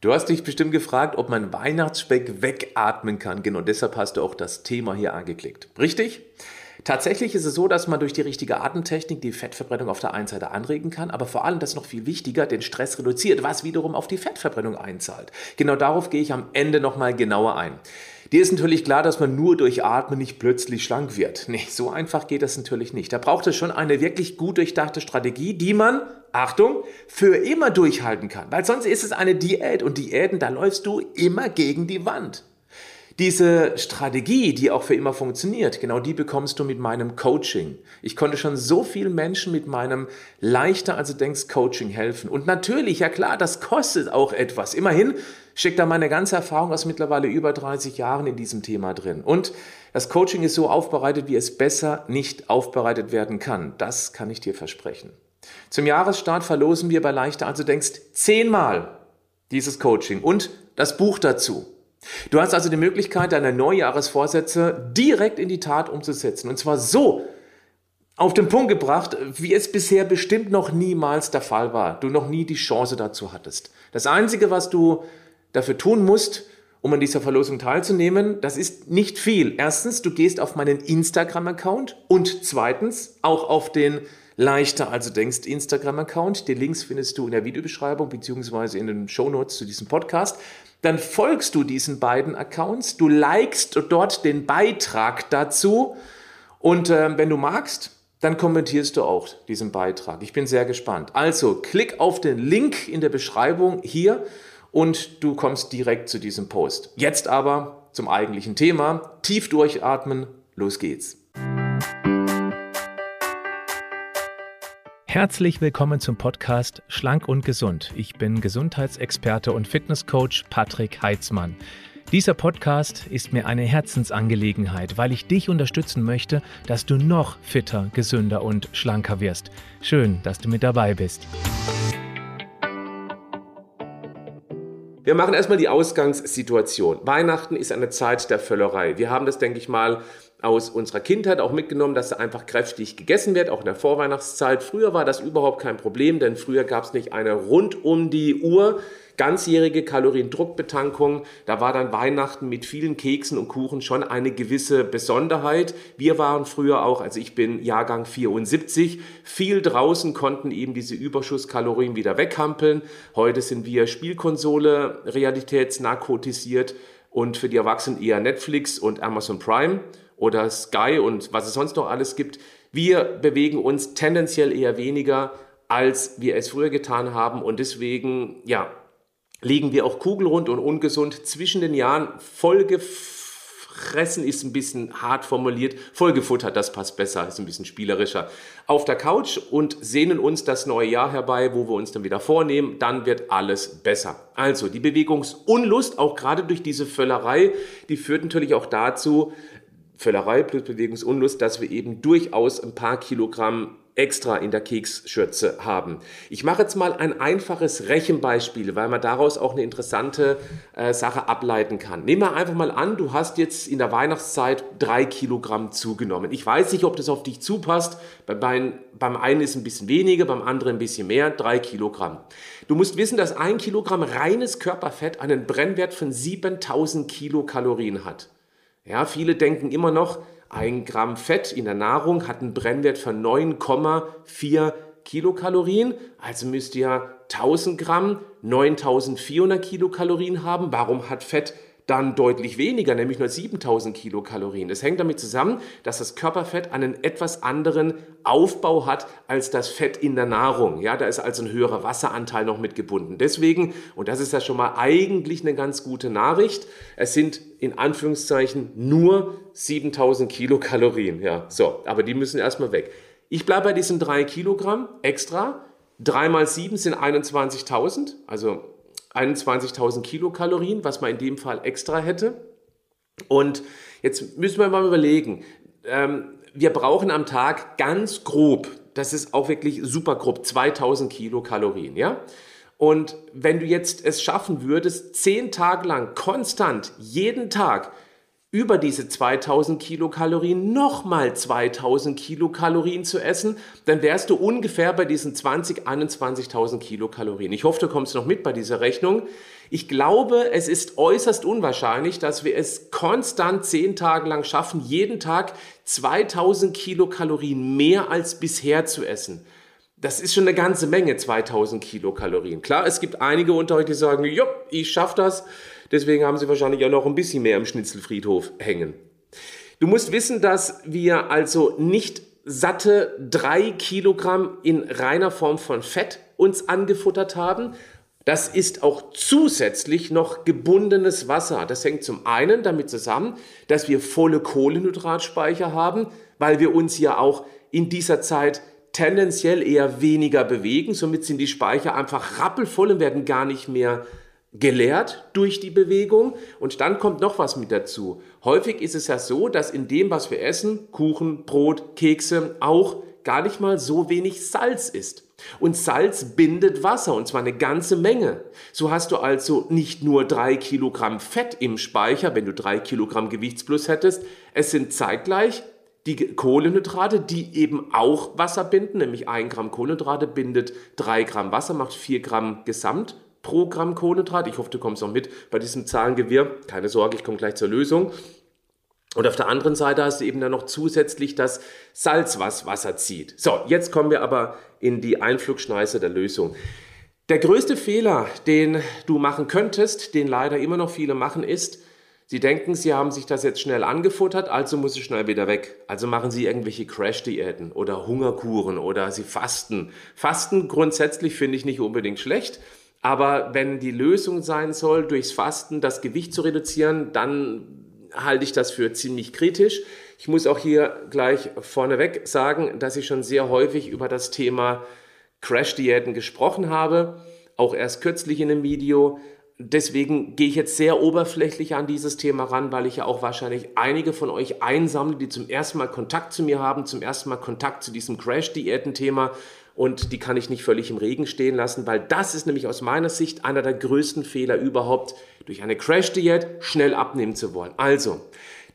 Du hast dich bestimmt gefragt, ob man Weihnachtsspeck wegatmen kann. Genau deshalb hast du auch das Thema hier angeklickt. Richtig? Tatsächlich ist es so, dass man durch die richtige Atemtechnik die Fettverbrennung auf der einen Seite anregen kann, aber vor allem, das noch viel wichtiger, den Stress reduziert, was wiederum auf die Fettverbrennung einzahlt. Genau darauf gehe ich am Ende nochmal genauer ein. Dir ist natürlich klar, dass man nur durch Atmen nicht plötzlich schlank wird. Nee, so einfach geht das natürlich nicht. Da braucht es schon eine wirklich gut durchdachte Strategie, die man, Achtung, für immer durchhalten kann. Weil sonst ist es eine Diät und Diäten, da läufst du immer gegen die Wand. Diese Strategie, die auch für immer funktioniert, genau die bekommst du mit meinem Coaching. Ich konnte schon so vielen Menschen mit meinem leichter als du denkst Coaching helfen. Und natürlich, ja klar, das kostet auch etwas. Immerhin steckt da meine ganze Erfahrung aus mittlerweile über 30 Jahren in diesem Thema drin. Und das Coaching ist so aufbereitet, wie es besser nicht aufbereitet werden kann. Das kann ich dir versprechen. Zum Jahresstart verlosen wir bei leichter als du denkst zehnmal dieses Coaching und das Buch dazu. Du hast also die Möglichkeit, deine Neujahresvorsätze direkt in die Tat umzusetzen. Und zwar so auf den Punkt gebracht, wie es bisher bestimmt noch niemals der Fall war. Du noch nie die Chance dazu hattest. Das Einzige, was du dafür tun musst, um an dieser Verlosung teilzunehmen, das ist nicht viel. Erstens, du gehst auf meinen Instagram-Account und zweitens auch auf den leichter als du denkst Instagram-Account. Die Links findest du in der Videobeschreibung beziehungsweise in den Shownotes zu diesem Podcast dann folgst du diesen beiden Accounts, du likest dort den Beitrag dazu und äh, wenn du magst, dann kommentierst du auch diesen Beitrag. Ich bin sehr gespannt. Also klick auf den Link in der Beschreibung hier und du kommst direkt zu diesem Post. Jetzt aber zum eigentlichen Thema. Tief durchatmen, los geht's. Herzlich willkommen zum Podcast Schlank und Gesund. Ich bin Gesundheitsexperte und Fitnesscoach Patrick Heitzmann. Dieser Podcast ist mir eine Herzensangelegenheit, weil ich dich unterstützen möchte, dass du noch fitter, gesünder und schlanker wirst. Schön, dass du mit dabei bist. Wir machen erstmal die Ausgangssituation. Weihnachten ist eine Zeit der Völlerei. Wir haben das, denke ich mal, aus unserer Kindheit auch mitgenommen, dass einfach kräftig gegessen wird, auch in der Vorweihnachtszeit. Früher war das überhaupt kein Problem, denn früher gab es nicht eine rund um die Uhr ganzjährige Kaloriendruckbetankung. Da war dann Weihnachten mit vielen Keksen und Kuchen schon eine gewisse Besonderheit. Wir waren früher auch, also ich bin Jahrgang 74, viel draußen, konnten eben diese Überschusskalorien wieder weghampeln. Heute sind wir Spielkonsole realitätsnarkotisiert und für die Erwachsenen eher Netflix und Amazon Prime oder Sky und was es sonst noch alles gibt. Wir bewegen uns tendenziell eher weniger, als wir es früher getan haben und deswegen, ja, liegen wir auch kugelrund und ungesund zwischen den Jahren. Vollgefressen ist ein bisschen hart formuliert. Vollgefuttert, das passt besser, ist ein bisschen spielerischer. Auf der Couch und sehnen uns das neue Jahr herbei, wo wir uns dann wieder vornehmen. Dann wird alles besser. Also die Bewegungsunlust, auch gerade durch diese Völlerei, die führt natürlich auch dazu, Völlerei plus Bewegungsunlust, dass wir eben durchaus ein paar Kilogramm extra in der Keksschürze haben. Ich mache jetzt mal ein einfaches Rechenbeispiel, weil man daraus auch eine interessante äh, Sache ableiten kann. Nehmen wir einfach mal an, du hast jetzt in der Weihnachtszeit drei Kilogramm zugenommen. Ich weiß nicht, ob das auf dich zupasst. Beim, beim einen ist ein bisschen weniger, beim anderen ein bisschen mehr, drei Kilogramm. Du musst wissen, dass ein Kilogramm reines Körperfett einen Brennwert von 7000 Kilokalorien hat. Ja, viele denken immer noch, ein Gramm Fett in der Nahrung hat einen Brennwert von 9,4 Kilokalorien. Also müsst ihr 1000 Gramm 9400 Kilokalorien haben. Warum hat Fett dann deutlich weniger, nämlich nur 7000 Kilokalorien. Das hängt damit zusammen, dass das Körperfett einen etwas anderen Aufbau hat als das Fett in der Nahrung. Ja, da ist also ein höherer Wasseranteil noch mit gebunden. Deswegen, und das ist ja schon mal eigentlich eine ganz gute Nachricht, es sind in Anführungszeichen nur 7000 Kilokalorien. Ja, so, aber die müssen erstmal weg. Ich bleibe bei diesen drei Kilogramm extra. Drei mal sieben sind 21.000, also 21.000 Kilokalorien, was man in dem Fall extra hätte. Und jetzt müssen wir mal überlegen, ähm, wir brauchen am Tag ganz grob, das ist auch wirklich super grob, 2000 Kilokalorien, ja? Und wenn du jetzt es schaffen würdest, zehn Tage lang konstant jeden Tag über diese 2000 Kilokalorien nochmal 2000 Kilokalorien zu essen, dann wärst du ungefähr bei diesen 20, 21.000 Kilokalorien. Ich hoffe, du kommst noch mit bei dieser Rechnung. Ich glaube, es ist äußerst unwahrscheinlich, dass wir es konstant zehn Tage lang schaffen, jeden Tag 2000 Kilokalorien mehr als bisher zu essen. Das ist schon eine ganze Menge, 2000 Kilokalorien. Klar, es gibt einige unter euch, die sagen, jo, ich schaff das. Deswegen haben sie wahrscheinlich auch noch ein bisschen mehr im Schnitzelfriedhof hängen. Du musst wissen, dass wir also nicht satte drei Kilogramm in reiner Form von Fett uns angefuttert haben. Das ist auch zusätzlich noch gebundenes Wasser. Das hängt zum einen damit zusammen, dass wir volle Kohlenhydratspeicher haben, weil wir uns ja auch in dieser Zeit tendenziell eher weniger bewegen. Somit sind die Speicher einfach rappelvoll und werden gar nicht mehr geleert durch die Bewegung. Und dann kommt noch was mit dazu. Häufig ist es ja so, dass in dem, was wir essen, Kuchen, Brot, Kekse, auch gar nicht mal so wenig Salz ist. Und Salz bindet Wasser und zwar eine ganze Menge. So hast du also nicht nur drei Kilogramm Fett im Speicher, wenn du drei Kilogramm Gewichtsplus hättest. Es sind zeitgleich die Kohlenhydrate, die eben auch Wasser binden, nämlich ein Gramm Kohlenhydrate bindet drei Gramm Wasser, macht vier Gramm Gesamt pro Gramm Kohlenhydrat. Ich hoffe, du kommst noch mit bei diesem Zahlengewirr. Keine Sorge, ich komme gleich zur Lösung. Und auf der anderen Seite hast du eben dann noch zusätzlich das Salz, was Wasser zieht. So, jetzt kommen wir aber in die Einflugschneise der Lösung. Der größte Fehler, den du machen könntest, den leider immer noch viele machen, ist, sie denken, sie haben sich das jetzt schnell angefuttert, also muss es schnell wieder weg. Also machen sie irgendwelche Crash-Diäten oder Hungerkuren oder sie fasten. Fasten grundsätzlich finde ich nicht unbedingt schlecht. Aber wenn die Lösung sein soll, durchs Fasten das Gewicht zu reduzieren, dann halte ich das für ziemlich kritisch. Ich muss auch hier gleich vorneweg sagen, dass ich schon sehr häufig über das Thema Crash-Diäten gesprochen habe, auch erst kürzlich in einem Video. Deswegen gehe ich jetzt sehr oberflächlich an dieses Thema ran, weil ich ja auch wahrscheinlich einige von euch einsammle, die zum ersten Mal Kontakt zu mir haben, zum ersten Mal Kontakt zu diesem Crash-Diäten-Thema und die kann ich nicht völlig im Regen stehen lassen, weil das ist nämlich aus meiner Sicht einer der größten Fehler überhaupt, durch eine Crash-Diät schnell abnehmen zu wollen. Also,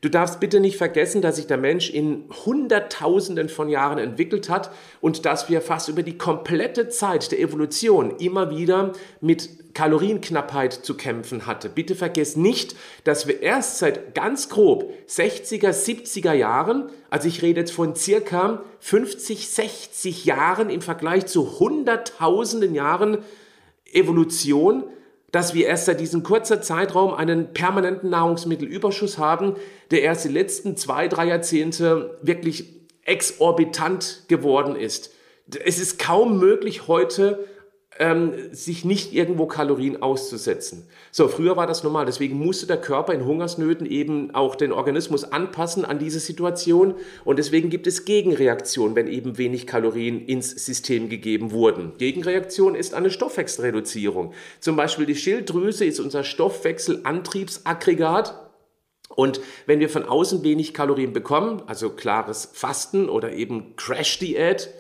Du darfst bitte nicht vergessen, dass sich der Mensch in Hunderttausenden von Jahren entwickelt hat und dass wir fast über die komplette Zeit der Evolution immer wieder mit Kalorienknappheit zu kämpfen hatte. Bitte vergiss nicht, dass wir erst seit ganz grob 60er, 70er Jahren, also ich rede jetzt von circa 50, 60 Jahren im Vergleich zu Hunderttausenden Jahren Evolution, dass wir erst seit diesem kurzen Zeitraum einen permanenten Nahrungsmittelüberschuss haben, der erst die letzten zwei, drei Jahrzehnte wirklich exorbitant geworden ist. Es ist kaum möglich heute ähm, sich nicht irgendwo Kalorien auszusetzen. So, früher war das normal. Deswegen musste der Körper in Hungersnöten eben auch den Organismus anpassen an diese Situation. Und deswegen gibt es Gegenreaktionen, wenn eben wenig Kalorien ins System gegeben wurden. Gegenreaktion ist eine Stoffwechselreduzierung. Zum Beispiel die Schilddrüse ist unser Stoffwechselantriebsaggregat. Und wenn wir von außen wenig Kalorien bekommen, also klares Fasten oder eben Crash-Diät,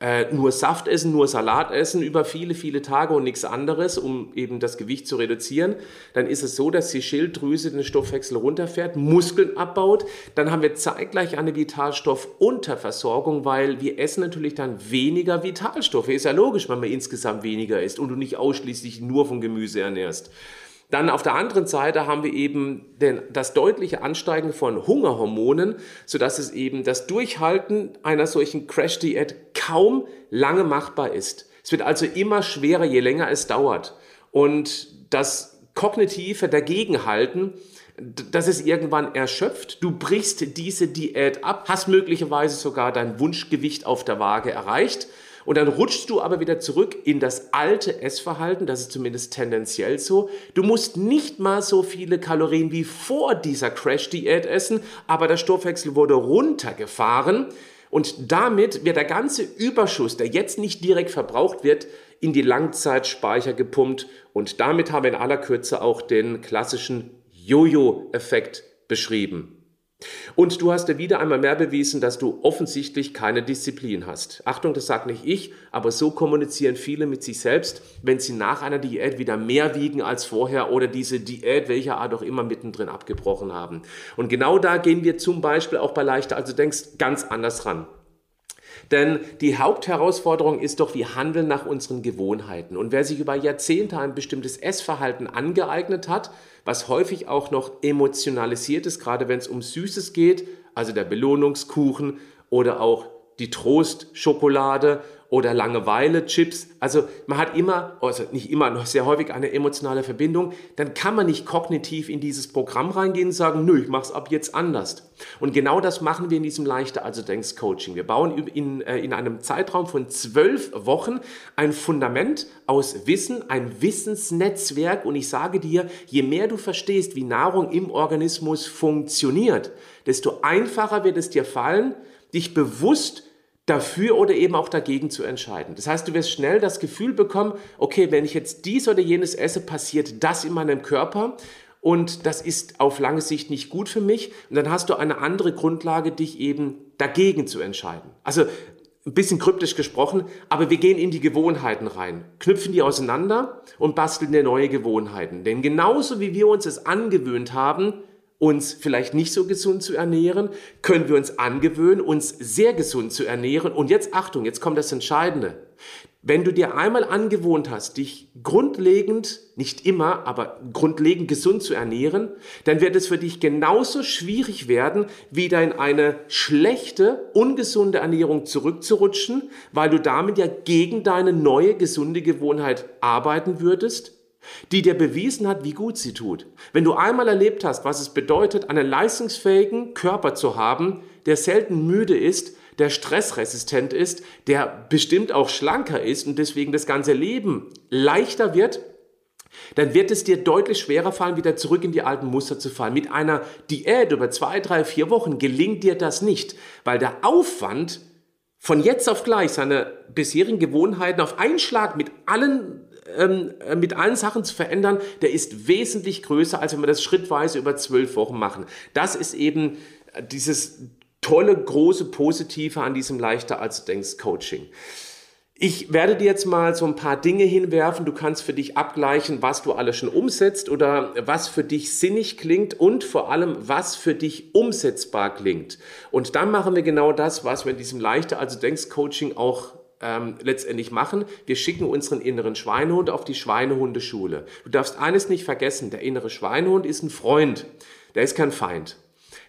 äh, nur Saft essen, nur Salat essen über viele, viele Tage und nichts anderes, um eben das Gewicht zu reduzieren, dann ist es so, dass die Schilddrüse den Stoffwechsel runterfährt, Muskeln abbaut. Dann haben wir zeitgleich eine Vitalstoffunterversorgung, weil wir essen natürlich dann weniger Vitalstoffe. Ist ja logisch, wenn man insgesamt weniger isst und du nicht ausschließlich nur von Gemüse ernährst. Dann auf der anderen Seite haben wir eben den, das deutliche Ansteigen von Hungerhormonen, sodass es eben das Durchhalten einer solchen Crash-Diät kaum lange machbar ist. Es wird also immer schwerer, je länger es dauert. Und das kognitive Dagegenhalten, das ist irgendwann erschöpft. Du brichst diese Diät ab, hast möglicherweise sogar dein Wunschgewicht auf der Waage erreicht und dann rutschst du aber wieder zurück in das alte Essverhalten, das ist zumindest tendenziell so. Du musst nicht mal so viele Kalorien wie vor dieser Crash-Diät essen, aber der Stoffwechsel wurde runtergefahren und damit wird der ganze Überschuss, der jetzt nicht direkt verbraucht wird, in die Langzeitspeicher gepumpt und damit haben wir in aller Kürze auch den klassischen Jojo-Effekt beschrieben. Und du hast dir wieder einmal mehr bewiesen, dass du offensichtlich keine Disziplin hast. Achtung, das sagt nicht ich, aber so kommunizieren viele mit sich selbst, wenn sie nach einer Diät wieder mehr wiegen als vorher oder diese Diät, welcher Art auch immer, mittendrin abgebrochen haben. Und genau da gehen wir zum Beispiel auch bei leichter, also denkst ganz anders ran. Denn die Hauptherausforderung ist doch, wir handeln nach unseren Gewohnheiten. Und wer sich über Jahrzehnte ein bestimmtes Essverhalten angeeignet hat, was häufig auch noch emotionalisiert ist, gerade wenn es um Süßes geht, also der Belohnungskuchen oder auch die Trostschokolade oder Langeweile, Chips. Also man hat immer, also nicht immer, noch sehr häufig eine emotionale Verbindung. Dann kann man nicht kognitiv in dieses Programm reingehen und sagen, nö, ich mache es ab jetzt anders. Und genau das machen wir in diesem leichter also denkst Coaching. Wir bauen in, äh, in einem Zeitraum von zwölf Wochen ein Fundament aus Wissen, ein Wissensnetzwerk. Und ich sage dir, je mehr du verstehst, wie Nahrung im Organismus funktioniert, desto einfacher wird es dir fallen, dich bewusst dafür oder eben auch dagegen zu entscheiden. Das heißt, du wirst schnell das Gefühl bekommen, okay, wenn ich jetzt dies oder jenes esse, passiert das in meinem Körper und das ist auf lange Sicht nicht gut für mich. Und dann hast du eine andere Grundlage, dich eben dagegen zu entscheiden. Also ein bisschen kryptisch gesprochen, aber wir gehen in die Gewohnheiten rein, knüpfen die auseinander und basteln dir neue Gewohnheiten. Denn genauso wie wir uns es angewöhnt haben, uns vielleicht nicht so gesund zu ernähren, können wir uns angewöhnen, uns sehr gesund zu ernähren. Und jetzt Achtung, jetzt kommt das Entscheidende. Wenn du dir einmal angewohnt hast, dich grundlegend, nicht immer, aber grundlegend gesund zu ernähren, dann wird es für dich genauso schwierig werden, wieder in eine schlechte, ungesunde Ernährung zurückzurutschen, weil du damit ja gegen deine neue, gesunde Gewohnheit arbeiten würdest die dir bewiesen hat, wie gut sie tut. Wenn du einmal erlebt hast, was es bedeutet, einen leistungsfähigen Körper zu haben, der selten müde ist, der stressresistent ist, der bestimmt auch schlanker ist und deswegen das ganze Leben leichter wird, dann wird es dir deutlich schwerer fallen, wieder zurück in die alten Muster zu fallen. Mit einer Diät über zwei, drei, vier Wochen gelingt dir das nicht, weil der Aufwand von jetzt auf gleich seine bisherigen Gewohnheiten auf einen Schlag mit allen ähm, äh, mit allen Sachen zu verändern, der ist wesentlich größer, als wenn wir das schrittweise über zwölf Wochen machen. Das ist eben äh, dieses tolle, große Positive an diesem leichter als du denkst Coaching. Ich werde dir jetzt mal so ein paar Dinge hinwerfen. Du kannst für dich abgleichen, was du alles schon umsetzt oder was für dich sinnig klingt und vor allem, was für dich umsetzbar klingt. Und dann machen wir genau das, was wir in diesem leichter also denkst Coaching auch ähm, letztendlich machen. Wir schicken unseren inneren Schweinehund auf die Schweinehundeschule. Du darfst eines nicht vergessen, der innere Schweinehund ist ein Freund, der ist kein Feind.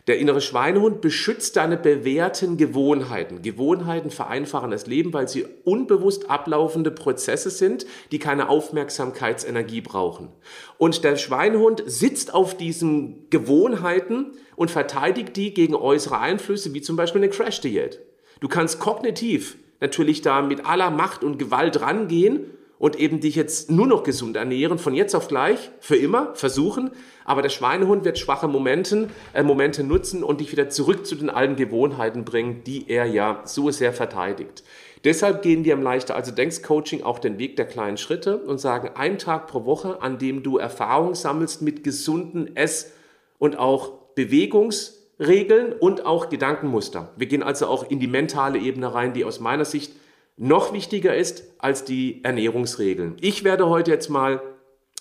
Der innere Schweinehund beschützt deine bewährten Gewohnheiten. Gewohnheiten vereinfachen das Leben, weil sie unbewusst ablaufende Prozesse sind, die keine Aufmerksamkeitsenergie brauchen. Und der Schweinehund sitzt auf diesen Gewohnheiten und verteidigt die gegen äußere Einflüsse, wie zum Beispiel eine Crash-Diät. Du kannst kognitiv natürlich da mit aller Macht und Gewalt rangehen und eben dich jetzt nur noch gesund ernähren, von jetzt auf gleich, für immer, versuchen. Aber der Schweinehund wird schwache Momenten, äh, Momente nutzen und dich wieder zurück zu den alten Gewohnheiten bringen, die er ja so sehr verteidigt. Deshalb gehen wir im Leichter also Denkst Coaching auch den Weg der kleinen Schritte und sagen, ein Tag pro Woche, an dem du Erfahrung sammelst mit gesunden Ess- und auch Bewegungs- Regeln und auch Gedankenmuster. Wir gehen also auch in die mentale Ebene rein, die aus meiner Sicht noch wichtiger ist als die Ernährungsregeln. Ich werde heute jetzt mal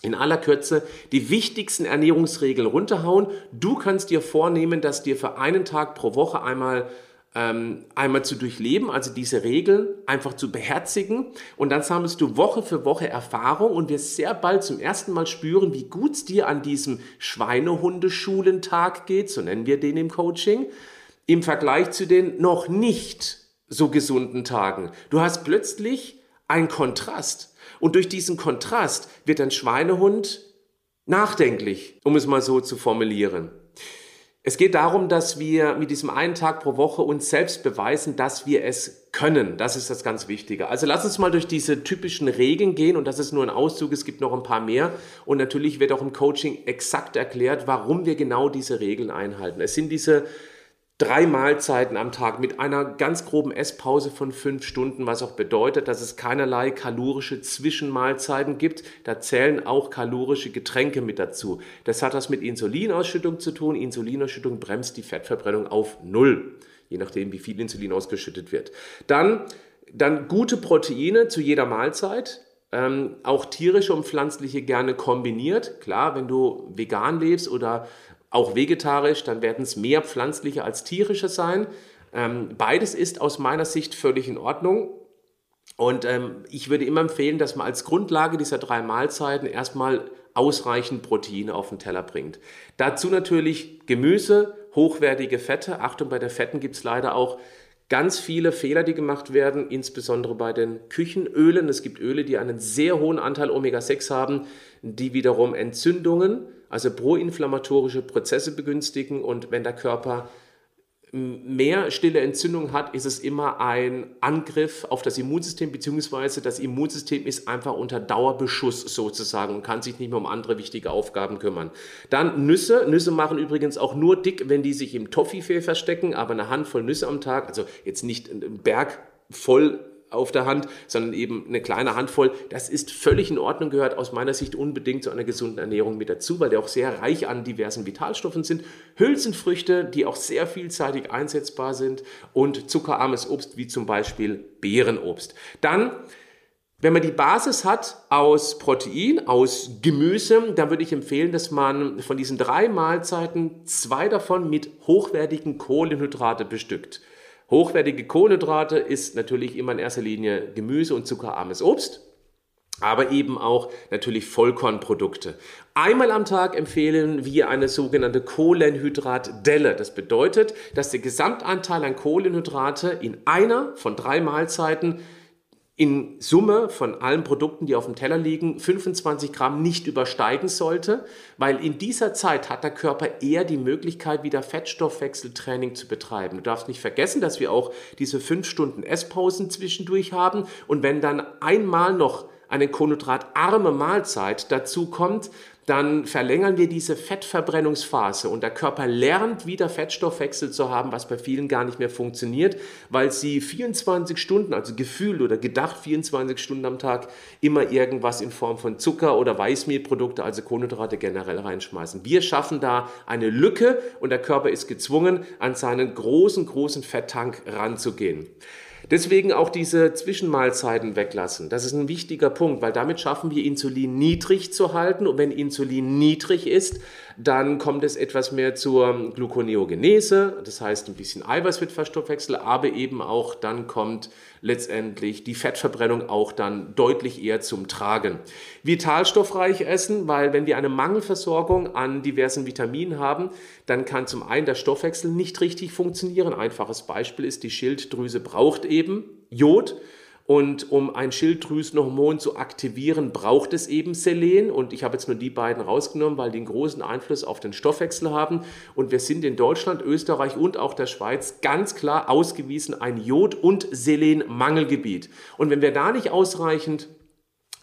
in aller Kürze die wichtigsten Ernährungsregeln runterhauen. Du kannst dir vornehmen, dass dir für einen Tag pro Woche einmal ähm, einmal zu durchleben, also diese Regeln einfach zu beherzigen und dann sammelst du Woche für Woche Erfahrung und wirst sehr bald zum ersten Mal spüren, wie gut es dir an diesem Schweinehundeschulentag geht, so nennen wir den im Coaching, im Vergleich zu den noch nicht so gesunden Tagen. Du hast plötzlich einen Kontrast und durch diesen Kontrast wird dein Schweinehund nachdenklich, um es mal so zu formulieren. Es geht darum, dass wir mit diesem einen Tag pro Woche uns selbst beweisen, dass wir es können. Das ist das ganz Wichtige. Also lass uns mal durch diese typischen Regeln gehen und das ist nur ein Auszug, es gibt noch ein paar mehr und natürlich wird auch im Coaching exakt erklärt, warum wir genau diese Regeln einhalten. Es sind diese drei Mahlzeiten am Tag mit einer ganz groben Esspause von fünf Stunden, was auch bedeutet, dass es keinerlei kalorische Zwischenmahlzeiten gibt. Da zählen auch kalorische Getränke mit dazu. Das hat was mit Insulinausschüttung zu tun. Insulinausschüttung bremst die Fettverbrennung auf Null, je nachdem, wie viel Insulin ausgeschüttet wird. Dann, dann gute Proteine zu jeder Mahlzeit. Ähm, auch tierische und pflanzliche gerne kombiniert. Klar, wenn du vegan lebst oder auch vegetarisch, dann werden es mehr pflanzliche als tierische sein. Ähm, beides ist aus meiner Sicht völlig in Ordnung. Und ähm, ich würde immer empfehlen, dass man als Grundlage dieser drei Mahlzeiten erstmal ausreichend Proteine auf den Teller bringt. Dazu natürlich Gemüse, hochwertige Fette. Achtung, bei den Fetten gibt es leider auch ganz viele Fehler, die gemacht werden, insbesondere bei den Küchenölen. Es gibt Öle, die einen sehr hohen Anteil Omega-6 haben, die wiederum Entzündungen, also proinflammatorische Prozesse begünstigen. Und wenn der Körper mehr stille Entzündung hat, ist es immer ein Angriff auf das Immunsystem, beziehungsweise das Immunsystem ist einfach unter Dauerbeschuss sozusagen und kann sich nicht mehr um andere wichtige Aufgaben kümmern. Dann Nüsse. Nüsse machen übrigens auch nur dick, wenn die sich im Toffifee verstecken, aber eine Handvoll Nüsse am Tag, also jetzt nicht ein Berg voll auf der Hand, sondern eben eine kleine Handvoll. Das ist völlig in Ordnung, gehört aus meiner Sicht unbedingt zu einer gesunden Ernährung mit dazu, weil die auch sehr reich an diversen Vitalstoffen sind. Hülsenfrüchte, die auch sehr vielseitig einsetzbar sind und zuckerarmes Obst, wie zum Beispiel Beerenobst. Dann wenn man die Basis hat aus Protein, aus Gemüse, dann würde ich empfehlen, dass man von diesen drei Mahlzeiten zwei davon mit hochwertigen Kohlenhydrate bestückt. Hochwertige Kohlenhydrate ist natürlich immer in erster Linie Gemüse und zuckerarmes Obst aber eben auch natürlich Vollkornprodukte. Einmal am Tag empfehlen wir eine sogenannte Kohlenhydratdelle. Das bedeutet, dass der Gesamtanteil an Kohlenhydrate in einer von drei Mahlzeiten in Summe von allen Produkten, die auf dem Teller liegen, 25 Gramm nicht übersteigen sollte, weil in dieser Zeit hat der Körper eher die Möglichkeit, wieder Fettstoffwechseltraining zu betreiben. Du darfst nicht vergessen, dass wir auch diese fünf Stunden Esspausen zwischendurch haben und wenn dann einmal noch eine kohlenhydratarme Mahlzeit dazu kommt, dann verlängern wir diese Fettverbrennungsphase und der Körper lernt wieder Fettstoffwechsel zu haben, was bei vielen gar nicht mehr funktioniert, weil sie 24 Stunden, also gefühlt oder gedacht 24 Stunden am Tag, immer irgendwas in Form von Zucker oder Weißmehlprodukte, also Kohlenhydrate generell reinschmeißen. Wir schaffen da eine Lücke und der Körper ist gezwungen, an seinen großen, großen Fetttank ranzugehen. Deswegen auch diese Zwischenmahlzeiten weglassen. Das ist ein wichtiger Punkt, weil damit schaffen wir Insulin niedrig zu halten. Und wenn Insulin niedrig ist, dann kommt es etwas mehr zur Gluconeogenese. Das heißt, ein bisschen Eiweiß wird verstoffwechselt, aber eben auch dann kommt letztendlich die Fettverbrennung auch dann deutlich eher zum Tragen. Vitalstoffreich essen, weil wenn wir eine Mangelversorgung an diversen Vitaminen haben, dann kann zum einen der Stoffwechsel nicht richtig funktionieren. Einfaches Beispiel ist, die Schilddrüse braucht eben Jod. Und um ein Schilddrüsenhormon zu aktivieren, braucht es eben Selen. Und ich habe jetzt nur die beiden rausgenommen, weil die einen großen Einfluss auf den Stoffwechsel haben. Und wir sind in Deutschland, Österreich und auch der Schweiz ganz klar ausgewiesen ein Jod- und Selenmangelgebiet. Und wenn wir da nicht ausreichend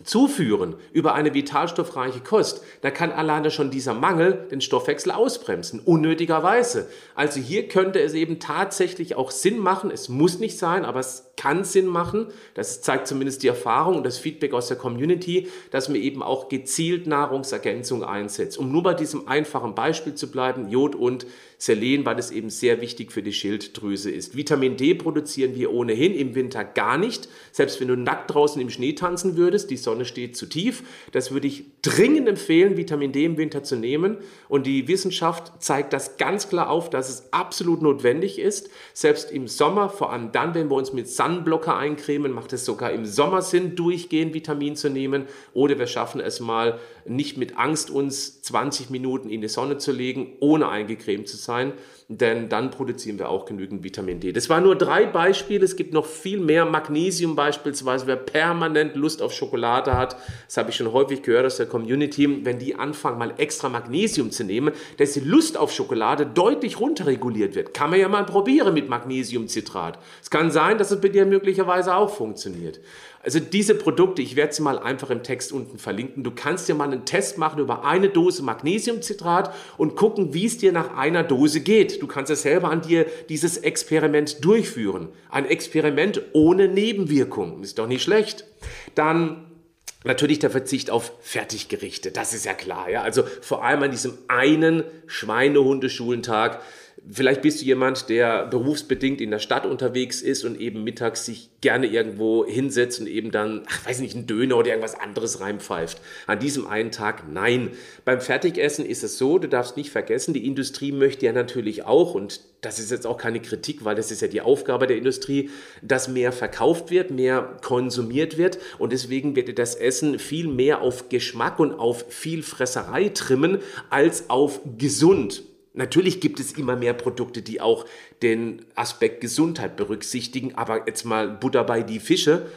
zuführen über eine vitalstoffreiche Kost, da kann alleine schon dieser Mangel den Stoffwechsel ausbremsen, unnötigerweise. Also hier könnte es eben tatsächlich auch Sinn machen, es muss nicht sein, aber es kann Sinn machen, das zeigt zumindest die Erfahrung und das Feedback aus der Community, dass man eben auch gezielt Nahrungsergänzung einsetzt. Um nur bei diesem einfachen Beispiel zu bleiben, Jod und Selen, weil es eben sehr wichtig für die Schilddrüse ist. Vitamin D produzieren wir ohnehin im Winter gar nicht. Selbst wenn du nackt draußen im Schnee tanzen würdest, die Sonne steht zu tief. Das würde ich dringend empfehlen, Vitamin D im Winter zu nehmen. Und die Wissenschaft zeigt das ganz klar auf, dass es absolut notwendig ist. Selbst im Sommer, vor allem dann, wenn wir uns mit Sunblocker eincremen, macht es sogar im Sommer Sinn, durchgehend Vitamin zu nehmen. Oder wir schaffen es mal nicht mit Angst, uns 20 Minuten in die Sonne zu legen, ohne eingecremt zu sein denn dann produzieren wir auch genügend Vitamin D. Das waren nur drei Beispiele, es gibt noch viel mehr. Magnesium beispielsweise, wer permanent Lust auf Schokolade hat, das habe ich schon häufig gehört aus der Community, wenn die anfangen, mal extra Magnesium zu nehmen, dass die Lust auf Schokolade deutlich runterreguliert wird. Kann man ja mal probieren mit Magnesiumcitrat. Es kann sein, dass es bei dir möglicherweise auch funktioniert. Also diese Produkte, ich werde sie mal einfach im Text unten verlinken. Du kannst dir mal einen Test machen über eine Dose Magnesiumcitrat und gucken, wie es dir nach einer Dose geht. Du kannst es selber an dir dieses Experiment durchführen. Ein Experiment ohne Nebenwirkung. Ist doch nicht schlecht. Dann Natürlich der Verzicht auf Fertiggerichte, das ist ja klar. Ja? Also vor allem an diesem einen Schweinehundeschulentag Vielleicht bist du jemand, der berufsbedingt in der Stadt unterwegs ist und eben mittags sich gerne irgendwo hinsetzt und eben dann, ach, weiß nicht, einen Döner oder irgendwas anderes reinpfeift. An diesem einen Tag nein. Beim Fertigessen ist es so, du darfst nicht vergessen, die Industrie möchte ja natürlich auch, und das ist jetzt auch keine Kritik, weil das ist ja die Aufgabe der Industrie, dass mehr verkauft wird, mehr konsumiert wird und deswegen wird das Essen viel mehr auf Geschmack und auf viel Fresserei trimmen als auf gesund. Natürlich gibt es immer mehr Produkte, die auch den Aspekt Gesundheit berücksichtigen, aber jetzt mal Butter bei die Fische.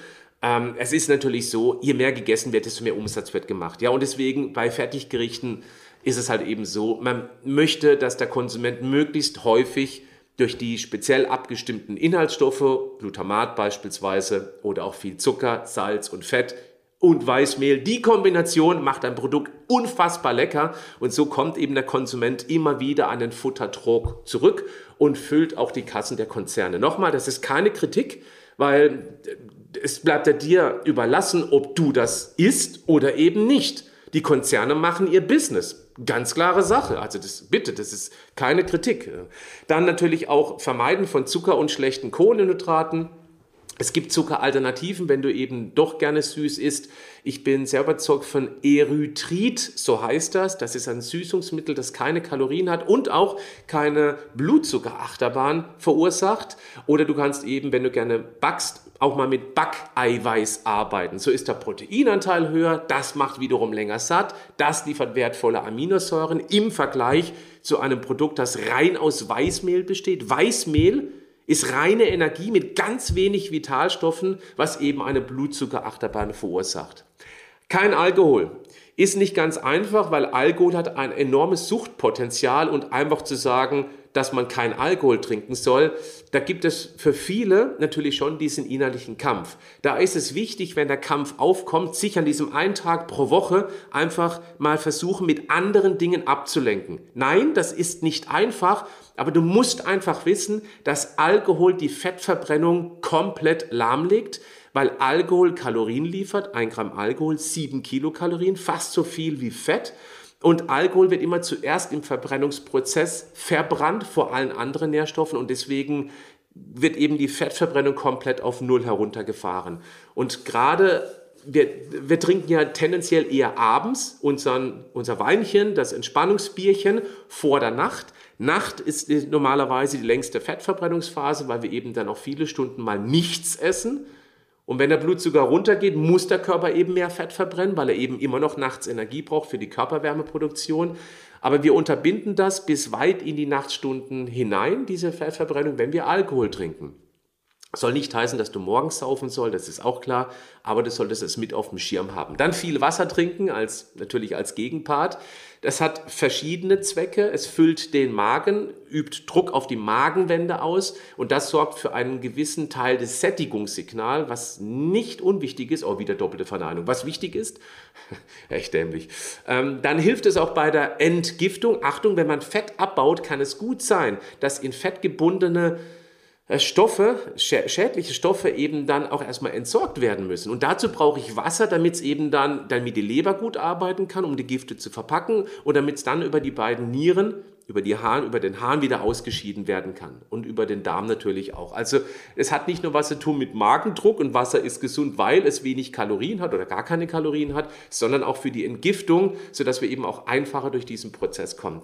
Ähm, es ist natürlich so, je mehr gegessen wird, desto mehr Umsatz wird gemacht. Ja, und deswegen bei Fertiggerichten ist es halt eben so, man möchte, dass der Konsument möglichst häufig durch die speziell abgestimmten Inhaltsstoffe, Glutamat beispielsweise oder auch viel Zucker, Salz und Fett, und Weißmehl. Die Kombination macht ein Produkt unfassbar lecker und so kommt eben der Konsument immer wieder an den Futterdruck zurück und füllt auch die Kassen der Konzerne. Nochmal, das ist keine Kritik, weil es bleibt ja dir überlassen, ob du das isst oder eben nicht. Die Konzerne machen ihr Business. Ganz klare Sache. Also das, bitte, das ist keine Kritik. Dann natürlich auch Vermeiden von Zucker und schlechten Kohlenhydraten. Es gibt Zuckeralternativen, wenn du eben doch gerne süß isst. Ich bin sehr überzeugt von Erythrit, so heißt das. Das ist ein Süßungsmittel, das keine Kalorien hat und auch keine Blutzuckerachterbahn verursacht. Oder du kannst eben, wenn du gerne backst, auch mal mit Backeiweiß arbeiten. So ist der Proteinanteil höher, das macht wiederum länger satt, das liefert wertvolle Aminosäuren im Vergleich zu einem Produkt, das rein aus Weißmehl besteht. Weißmehl ist reine Energie mit ganz wenig Vitalstoffen, was eben eine Blutzuckerachterbahn verursacht. Kein Alkohol. Ist nicht ganz einfach, weil Alkohol hat ein enormes Suchtpotenzial und einfach zu sagen, dass man kein Alkohol trinken soll, da gibt es für viele natürlich schon diesen innerlichen Kampf. Da ist es wichtig, wenn der Kampf aufkommt, sich an diesem einen Tag pro Woche einfach mal versuchen, mit anderen Dingen abzulenken. Nein, das ist nicht einfach, aber du musst einfach wissen, dass Alkohol die Fettverbrennung komplett lahmlegt, weil Alkohol Kalorien liefert. Ein Gramm Alkohol, sieben Kilokalorien, fast so viel wie Fett. Und Alkohol wird immer zuerst im Verbrennungsprozess verbrannt vor allen anderen Nährstoffen und deswegen wird eben die Fettverbrennung komplett auf Null heruntergefahren. Und gerade wir, wir trinken ja tendenziell eher abends unseren, unser Weinchen, das Entspannungsbierchen vor der Nacht. Nacht ist normalerweise die längste Fettverbrennungsphase, weil wir eben dann auch viele Stunden mal nichts essen. Und wenn der Blutzucker runtergeht, muss der Körper eben mehr Fett verbrennen, weil er eben immer noch nachts Energie braucht für die Körperwärmeproduktion. Aber wir unterbinden das bis weit in die Nachtstunden hinein, diese Fettverbrennung, wenn wir Alkohol trinken. Soll nicht heißen, dass du morgens saufen soll, das ist auch klar, aber du solltest es mit auf dem Schirm haben. Dann viel Wasser trinken, als, natürlich als Gegenpart. Das hat verschiedene Zwecke. Es füllt den Magen, übt Druck auf die Magenwände aus und das sorgt für einen gewissen Teil des Sättigungssignals, was nicht unwichtig ist. Oh, wieder doppelte Verneinung. Was wichtig ist, echt dämlich. Ähm, dann hilft es auch bei der Entgiftung. Achtung, wenn man Fett abbaut, kann es gut sein, dass in Fett gebundene Stoffe, schädliche Stoffe eben dann auch erstmal entsorgt werden müssen. Und dazu brauche ich Wasser, damit es eben dann, damit die Leber gut arbeiten kann, um die Gifte zu verpacken und damit es dann über die beiden Nieren, über die Harn, über den Hahn wieder ausgeschieden werden kann. Und über den Darm natürlich auch. Also es hat nicht nur was zu tun mit Magendruck und Wasser ist gesund, weil es wenig Kalorien hat oder gar keine Kalorien hat, sondern auch für die Entgiftung, sodass wir eben auch einfacher durch diesen Prozess kommen.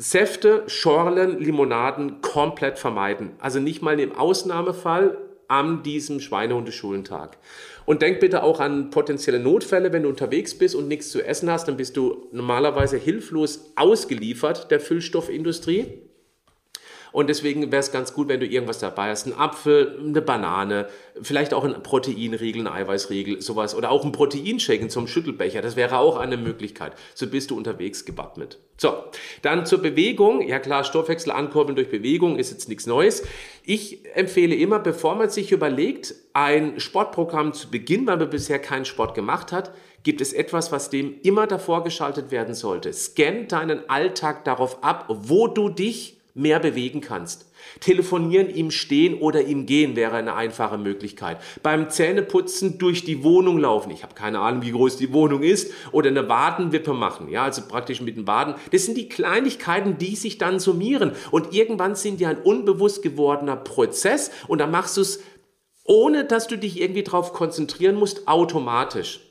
Säfte, Schorlen, Limonaden komplett vermeiden. Also nicht mal im Ausnahmefall an diesem Schweinehundeschulentag. Und denk bitte auch an potenzielle Notfälle, wenn du unterwegs bist und nichts zu essen hast, dann bist du normalerweise hilflos ausgeliefert der Füllstoffindustrie. Und deswegen wäre es ganz gut, wenn du irgendwas dabei hast. Ein Apfel, eine Banane, vielleicht auch ein Proteinriegel, ein Eiweißriegel, sowas. Oder auch ein Proteinshaken zum Schüttelbecher. Das wäre auch eine Möglichkeit. So bist du unterwegs gewappnet. So, dann zur Bewegung. Ja klar, Stoffwechsel ankurbeln durch Bewegung ist jetzt nichts Neues. Ich empfehle immer, bevor man sich überlegt, ein Sportprogramm zu beginnen, weil man bisher keinen Sport gemacht hat, gibt es etwas, was dem immer davor geschaltet werden sollte. Scan deinen Alltag darauf ab, wo du dich mehr bewegen kannst. Telefonieren im Stehen oder im Gehen wäre eine einfache Möglichkeit. Beim Zähneputzen durch die Wohnung laufen. Ich habe keine Ahnung, wie groß die Wohnung ist. Oder eine Wadenwippe machen. Ja, also praktisch mit den Waden. Das sind die Kleinigkeiten, die sich dann summieren. Und irgendwann sind die ein unbewusst gewordener Prozess. Und dann machst du es, ohne dass du dich irgendwie darauf konzentrieren musst, automatisch.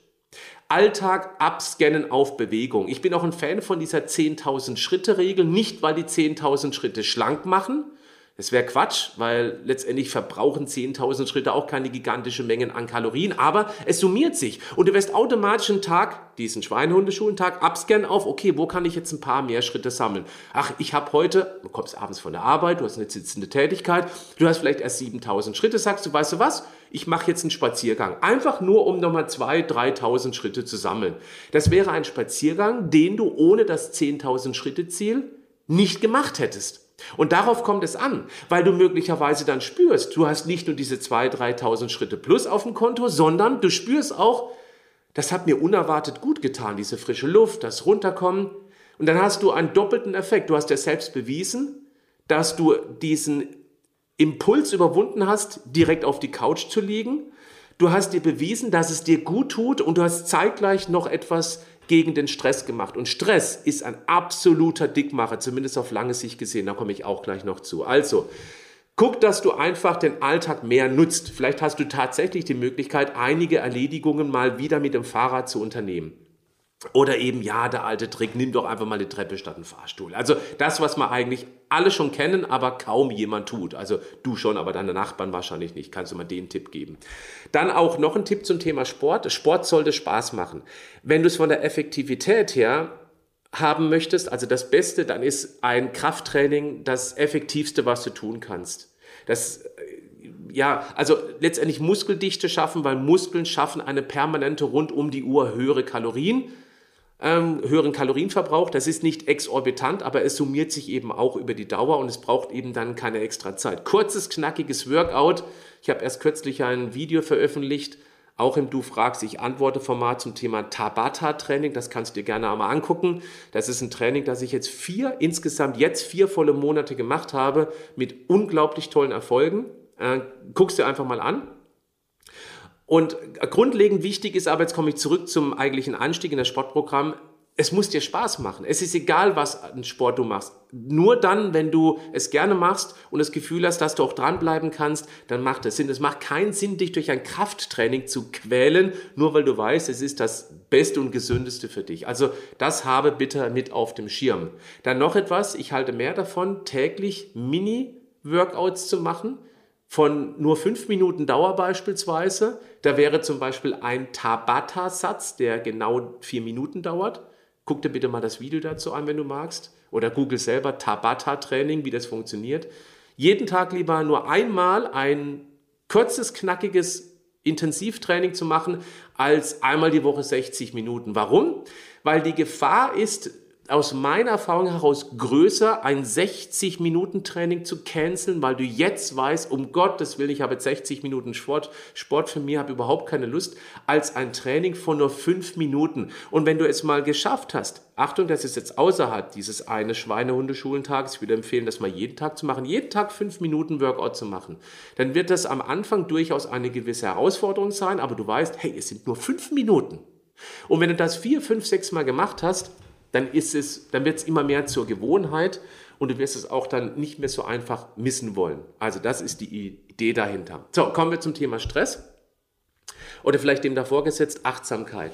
Alltag abscannen auf Bewegung. Ich bin auch ein Fan von dieser 10.000 Schritte Regel, nicht weil die 10.000 Schritte schlank machen, das wäre Quatsch, weil letztendlich verbrauchen 10.000 Schritte auch keine gigantische Mengen an Kalorien, aber es summiert sich und du wirst automatisch einen Tag, diesen Schweinehundeschulentag, abscannen auf, okay, wo kann ich jetzt ein paar mehr Schritte sammeln? Ach, ich habe heute, du kommst abends von der Arbeit, du hast eine sitzende Tätigkeit, du hast vielleicht erst 7.000 Schritte, sagst du, weißt du was? Ich mache jetzt einen Spaziergang, einfach nur um nochmal 2.000, 3.000 Schritte zu sammeln. Das wäre ein Spaziergang, den du ohne das 10.000 Schritte Ziel nicht gemacht hättest. Und darauf kommt es an, weil du möglicherweise dann spürst, du hast nicht nur diese 2.000, 3.000 Schritte plus auf dem Konto, sondern du spürst auch, das hat mir unerwartet gut getan, diese frische Luft, das Runterkommen. Und dann hast du einen doppelten Effekt. Du hast dir selbst bewiesen, dass du diesen Impuls überwunden hast, direkt auf die Couch zu liegen. Du hast dir bewiesen, dass es dir gut tut und du hast zeitgleich noch etwas gegen den Stress gemacht. Und Stress ist ein absoluter Dickmacher, zumindest auf lange Sicht gesehen. Da komme ich auch gleich noch zu. Also, guck, dass du einfach den Alltag mehr nutzt. Vielleicht hast du tatsächlich die Möglichkeit, einige Erledigungen mal wieder mit dem Fahrrad zu unternehmen. Oder eben, ja, der alte Trick, nimm doch einfach mal eine Treppe statt einen Fahrstuhl. Also das, was wir eigentlich alle schon kennen, aber kaum jemand tut. Also du schon, aber deine Nachbarn wahrscheinlich nicht. Kannst du mal den Tipp geben. Dann auch noch ein Tipp zum Thema Sport. Sport sollte Spaß machen. Wenn du es von der Effektivität her haben möchtest, also das Beste, dann ist ein Krafttraining das Effektivste, was du tun kannst. Das ja, also letztendlich Muskeldichte schaffen, weil Muskeln schaffen eine permanente rund um die Uhr höhere Kalorien ähm, höheren Kalorienverbrauch. Das ist nicht exorbitant, aber es summiert sich eben auch über die Dauer und es braucht eben dann keine extra Zeit. Kurzes, knackiges Workout. Ich habe erst kürzlich ein Video veröffentlicht, auch im Du fragst, ich antworte Format zum Thema Tabata-Training. Das kannst du dir gerne einmal angucken. Das ist ein Training, das ich jetzt vier, insgesamt jetzt vier volle Monate gemacht habe, mit unglaublich tollen Erfolgen. Äh, guckst dir einfach mal an. Und grundlegend wichtig ist aber, jetzt komme ich zurück zum eigentlichen Anstieg in das Sportprogramm, es muss dir Spaß machen. Es ist egal, was an Sport du machst. Nur dann, wenn du es gerne machst und das Gefühl hast, dass du auch dranbleiben kannst, dann macht es Sinn. Es macht keinen Sinn, dich durch ein Krafttraining zu quälen, nur weil du weißt, es ist das Beste und Gesündeste für dich. Also das habe bitte mit auf dem Schirm. Dann noch etwas, ich halte mehr davon, täglich Mini-Workouts zu machen von nur fünf Minuten Dauer beispielsweise. Da wäre zum Beispiel ein Tabata-Satz, der genau vier Minuten dauert. Guck dir bitte mal das Video dazu an, wenn du magst. Oder google selber Tabata-Training, wie das funktioniert. Jeden Tag lieber nur einmal ein kurzes, knackiges Intensivtraining zu machen, als einmal die Woche 60 Minuten. Warum? Weil die Gefahr ist, aus meiner Erfahrung heraus größer, ein 60-Minuten-Training zu canceln, weil du jetzt weißt, um Gottes Willen, ich habe jetzt 60 Minuten Sport, Sport für mich, habe überhaupt keine Lust, als ein Training von nur 5 Minuten. Und wenn du es mal geschafft hast, Achtung, das ist jetzt außerhalb dieses eine Schweinehundeschulentags, ich würde empfehlen, das mal jeden Tag zu machen, jeden Tag 5 Minuten Workout zu machen, dann wird das am Anfang durchaus eine gewisse Herausforderung sein, aber du weißt, hey, es sind nur 5 Minuten. Und wenn du das vier, fünf, sechs Mal gemacht hast, dann ist es, dann wird es immer mehr zur Gewohnheit und du wirst es auch dann nicht mehr so einfach missen wollen. Also das ist die Idee dahinter. So, kommen wir zum Thema Stress oder vielleicht dem davor gesetzt Achtsamkeit.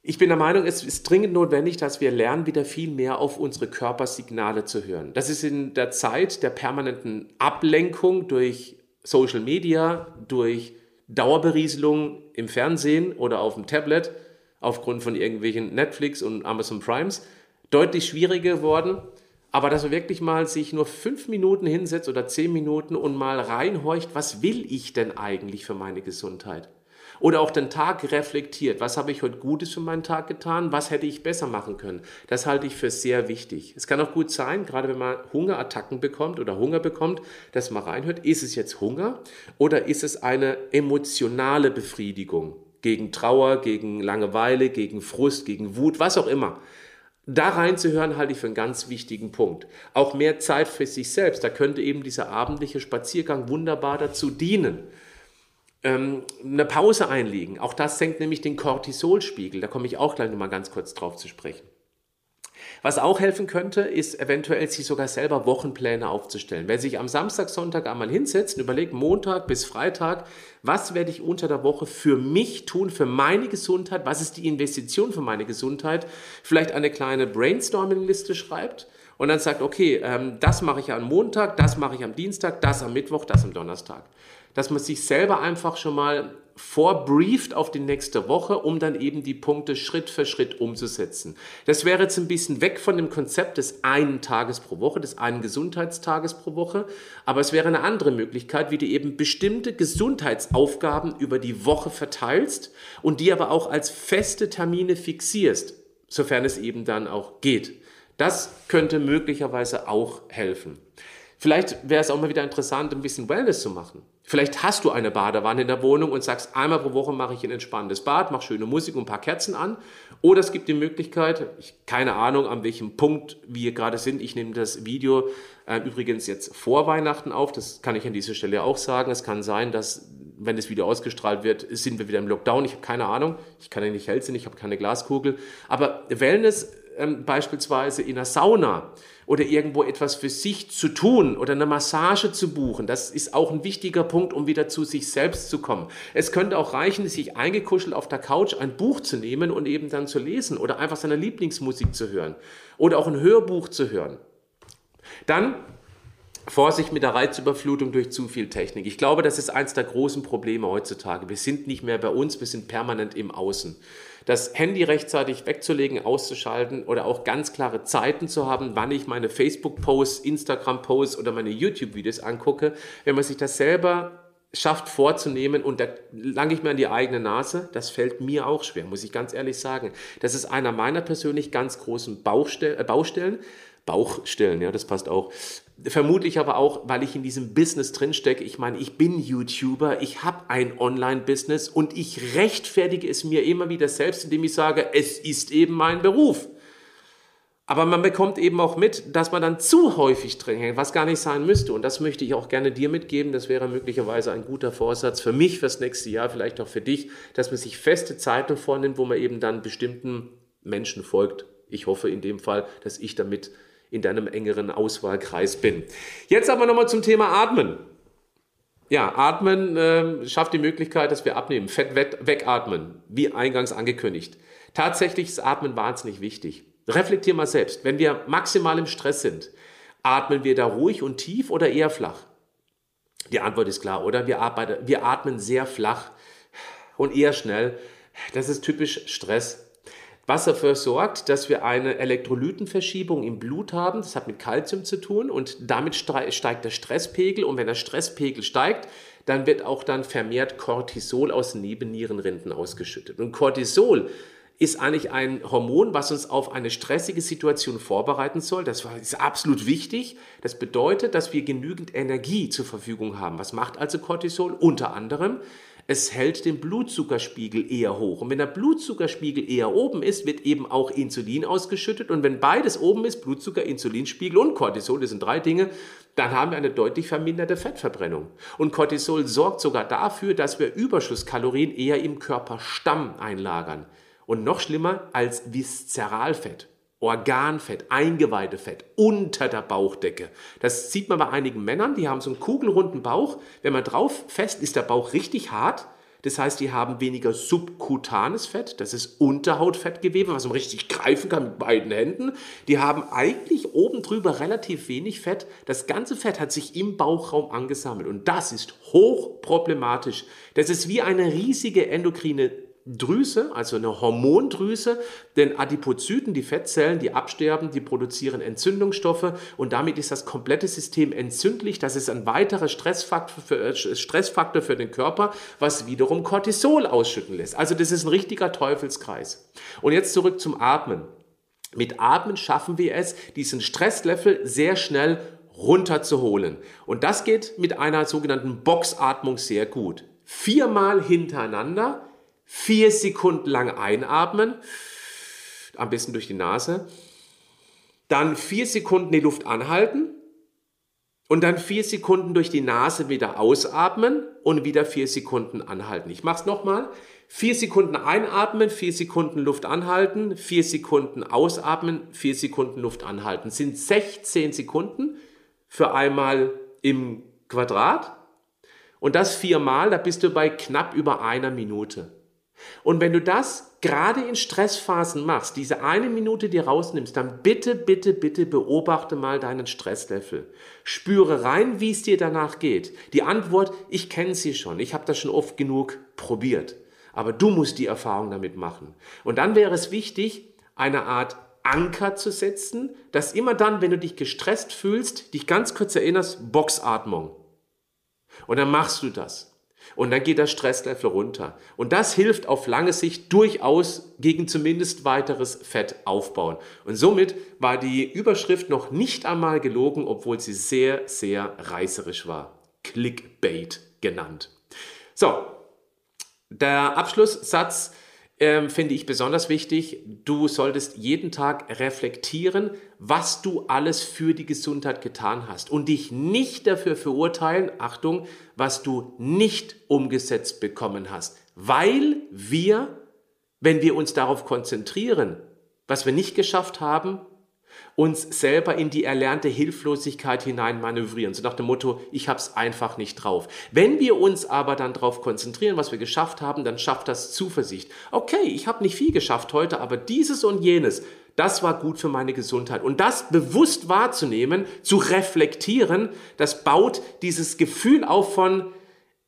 Ich bin der Meinung, es ist dringend notwendig, dass wir lernen, wieder viel mehr auf unsere Körpersignale zu hören. Das ist in der Zeit der permanenten Ablenkung durch Social Media, durch Dauerberieselung im Fernsehen oder auf dem Tablet aufgrund von irgendwelchen Netflix und Amazon Primes deutlich schwieriger geworden. Aber dass man wirklich mal sich nur fünf Minuten hinsetzt oder zehn Minuten und mal reinhorcht, was will ich denn eigentlich für meine Gesundheit? Oder auch den Tag reflektiert. Was habe ich heute Gutes für meinen Tag getan? Was hätte ich besser machen können? Das halte ich für sehr wichtig. Es kann auch gut sein, gerade wenn man Hungerattacken bekommt oder Hunger bekommt, dass man reinhört, ist es jetzt Hunger oder ist es eine emotionale Befriedigung? Gegen Trauer, gegen Langeweile, gegen Frust, gegen Wut, was auch immer. da reinzuhören, halte ich für einen ganz wichtigen Punkt. Auch mehr Zeit für sich selbst. Da könnte eben dieser abendliche Spaziergang wunderbar dazu dienen. Ähm, eine Pause einlegen. Auch das senkt nämlich den Cortisolspiegel. Da komme ich auch gleich nochmal ganz kurz drauf zu sprechen. Was auch helfen könnte, ist eventuell sich sogar selber Wochenpläne aufzustellen. Wer sich am Samstag, Sonntag einmal hinsetzt und überlegt, Montag bis Freitag, was werde ich unter der Woche für mich tun, für meine Gesundheit, was ist die Investition für meine Gesundheit, vielleicht eine kleine Brainstorming-Liste schreibt und dann sagt, okay, ähm, das mache ich am Montag, das mache ich am Dienstag, das am Mittwoch, das am Donnerstag. Dass man sich selber einfach schon mal vorbrieft auf die nächste Woche, um dann eben die Punkte Schritt für Schritt umzusetzen. Das wäre jetzt ein bisschen weg von dem Konzept des einen Tages pro Woche, des einen Gesundheitstages pro Woche, aber es wäre eine andere Möglichkeit, wie du eben bestimmte Gesundheitsaufgaben über die Woche verteilst und die aber auch als feste Termine fixierst, sofern es eben dann auch geht. Das könnte möglicherweise auch helfen. Vielleicht wäre es auch mal wieder interessant, ein bisschen Wellness zu machen. Vielleicht hast du eine Badewanne in der Wohnung und sagst, einmal pro Woche mache ich ein entspannendes Bad, mache schöne Musik und ein paar Kerzen an. Oder es gibt die Möglichkeit, ich, keine Ahnung, an welchem Punkt wir gerade sind. Ich nehme das Video äh, übrigens jetzt vor Weihnachten auf. Das kann ich an dieser Stelle auch sagen. Es kann sein, dass, wenn das Video ausgestrahlt wird, sind wir wieder im Lockdown. Ich habe keine Ahnung. Ich kann ja nicht hell sein, ich habe keine Glaskugel. Aber Wellness ähm, beispielsweise in einer Sauna oder irgendwo etwas für sich zu tun oder eine Massage zu buchen. Das ist auch ein wichtiger Punkt, um wieder zu sich selbst zu kommen. Es könnte auch reichen, sich eingekuschelt auf der Couch ein Buch zu nehmen und eben dann zu lesen oder einfach seine Lieblingsmusik zu hören oder auch ein Hörbuch zu hören. Dann Vorsicht mit der Reizüberflutung durch zu viel Technik. Ich glaube, das ist eines der großen Probleme heutzutage. Wir sind nicht mehr bei uns, wir sind permanent im Außen das Handy rechtzeitig wegzulegen, auszuschalten oder auch ganz klare Zeiten zu haben, wann ich meine Facebook-Posts, Instagram-Posts oder meine YouTube-Videos angucke. Wenn man sich das selber schafft vorzunehmen und da lange ich mir an die eigene Nase, das fällt mir auch schwer, muss ich ganz ehrlich sagen. Das ist einer meiner persönlich ganz großen Baustell, äh, Baustellen. Bauchstellen, ja, das passt auch. Vermutlich aber auch, weil ich in diesem Business drinstecke. Ich meine, ich bin YouTuber, ich habe ein Online-Business und ich rechtfertige es mir immer wieder selbst, indem ich sage, es ist eben mein Beruf. Aber man bekommt eben auch mit, dass man dann zu häufig drin hängt, was gar nicht sein müsste. Und das möchte ich auch gerne dir mitgeben. Das wäre möglicherweise ein guter Vorsatz für mich fürs nächste Jahr, vielleicht auch für dich, dass man sich feste Zeiten vornimmt, wo man eben dann bestimmten Menschen folgt. Ich hoffe in dem Fall, dass ich damit in deinem engeren Auswahlkreis bin. Jetzt aber nochmal zum Thema Atmen. Ja, Atmen äh, schafft die Möglichkeit, dass wir abnehmen, Fett wegatmen, wie eingangs angekündigt. Tatsächlich ist Atmen wahnsinnig wichtig. Reflektier mal selbst, wenn wir maximal im Stress sind, atmen wir da ruhig und tief oder eher flach? Die Antwort ist klar, oder? Wir, arbeiten, wir atmen sehr flach und eher schnell. Das ist typisch Stress was dafür sorgt, dass wir eine Elektrolytenverschiebung im Blut haben. Das hat mit Kalzium zu tun und damit steigt der Stresspegel und wenn der Stresspegel steigt, dann wird auch dann vermehrt Cortisol aus Nebennierenrinden ausgeschüttet. Und Cortisol ist eigentlich ein Hormon, was uns auf eine stressige Situation vorbereiten soll. Das ist absolut wichtig. Das bedeutet, dass wir genügend Energie zur Verfügung haben. Was macht also Cortisol? Unter anderem, es hält den Blutzuckerspiegel eher hoch. Und wenn der Blutzuckerspiegel eher oben ist, wird eben auch Insulin ausgeschüttet. Und wenn beides oben ist, Blutzucker, Insulinspiegel und Cortisol, das sind drei Dinge, dann haben wir eine deutlich verminderte Fettverbrennung. Und Cortisol sorgt sogar dafür, dass wir Überschusskalorien eher im Körperstamm einlagern. Und noch schlimmer als Viszeralfett. Organfett, Eingeweidefett unter der Bauchdecke. Das sieht man bei einigen Männern, die haben so einen kugelrunden Bauch. Wenn man drauf fest, ist der Bauch richtig hart. Das heißt, die haben weniger subkutanes Fett, das ist Unterhautfettgewebe, was man richtig greifen kann mit beiden Händen. Die haben eigentlich oben drüber relativ wenig Fett. Das ganze Fett hat sich im Bauchraum angesammelt und das ist hochproblematisch. Das ist wie eine riesige endokrine Drüse, also eine Hormondrüse, denn Adipozyten, die Fettzellen, die absterben, die produzieren Entzündungsstoffe und damit ist das komplette System entzündlich. Das ist ein weiterer Stressfaktor für, äh, Stressfaktor für den Körper, was wiederum Cortisol ausschütten lässt. Also das ist ein richtiger Teufelskreis. Und jetzt zurück zum Atmen. Mit Atmen schaffen wir es, diesen Stresslevel sehr schnell runterzuholen. Und das geht mit einer sogenannten Boxatmung sehr gut. Viermal hintereinander vier Sekunden lang einatmen, am besten durch die Nase, dann vier Sekunden die Luft anhalten und dann vier Sekunden durch die Nase wieder ausatmen und wieder vier Sekunden anhalten. Ich mache es nochmal. Vier Sekunden einatmen, vier Sekunden Luft anhalten, vier Sekunden ausatmen, vier Sekunden Luft anhalten. Sind 16 Sekunden für einmal im Quadrat. Und das viermal, da bist du bei knapp über einer Minute. Und wenn du das gerade in Stressphasen machst, diese eine Minute dir rausnimmst, dann bitte, bitte, bitte beobachte mal deinen Stresslevel. Spüre rein, wie es dir danach geht. Die Antwort, ich kenne sie schon, ich habe das schon oft genug probiert. Aber du musst die Erfahrung damit machen. Und dann wäre es wichtig, eine Art Anker zu setzen, dass immer dann, wenn du dich gestresst fühlst, dich ganz kurz erinnerst, Boxatmung. Und dann machst du das. Und dann geht der Stresslevel runter. Und das hilft auf lange Sicht durchaus gegen zumindest weiteres Fett aufbauen. Und somit war die Überschrift noch nicht einmal gelogen, obwohl sie sehr, sehr reißerisch war. Clickbait genannt. So, der Abschlusssatz ähm, finde ich besonders wichtig. Du solltest jeden Tag reflektieren, was du alles für die Gesundheit getan hast und dich nicht dafür verurteilen, Achtung, was du nicht umgesetzt bekommen hast, weil wir, wenn wir uns darauf konzentrieren, was wir nicht geschafft haben, uns selber in die erlernte Hilflosigkeit hinein manövrieren. So nach dem Motto, ich habe es einfach nicht drauf. Wenn wir uns aber dann darauf konzentrieren, was wir geschafft haben, dann schafft das Zuversicht. Okay, ich habe nicht viel geschafft heute, aber dieses und jenes, das war gut für meine Gesundheit. Und das bewusst wahrzunehmen, zu reflektieren, das baut dieses Gefühl auf von,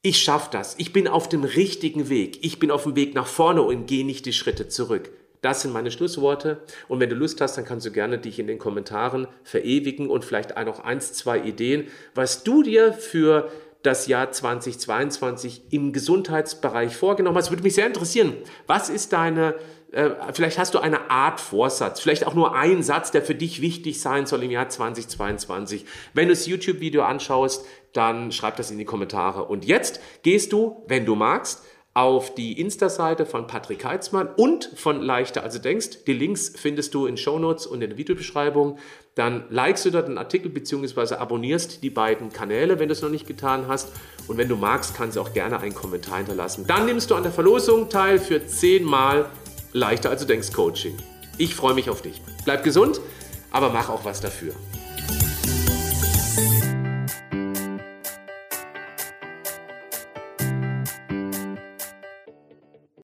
ich schaffe das, ich bin auf dem richtigen Weg, ich bin auf dem Weg nach vorne und gehe nicht die Schritte zurück. Das sind meine Schlussworte. Und wenn du Lust hast, dann kannst du gerne dich in den Kommentaren verewigen und vielleicht noch eins, zwei Ideen, was du dir für das Jahr 2022 im Gesundheitsbereich vorgenommen hast. Würde mich sehr interessieren. Was ist deine, äh, vielleicht hast du eine Art Vorsatz, vielleicht auch nur ein Satz, der für dich wichtig sein soll im Jahr 2022. Wenn du das YouTube-Video anschaust, dann schreib das in die Kommentare. Und jetzt gehst du, wenn du magst, auf die Insta-Seite von Patrick Heitzmann und von Leichter also denkst. Die Links findest du in Shownotes und in der Videobeschreibung. Dann likest du dort den Artikel bzw. abonnierst die beiden Kanäle, wenn du es noch nicht getan hast. Und wenn du magst, kannst du auch gerne einen Kommentar hinterlassen. Dann nimmst du an der Verlosung teil für 10 Mal Leichter also denkst Coaching. Ich freue mich auf dich. Bleib gesund, aber mach auch was dafür.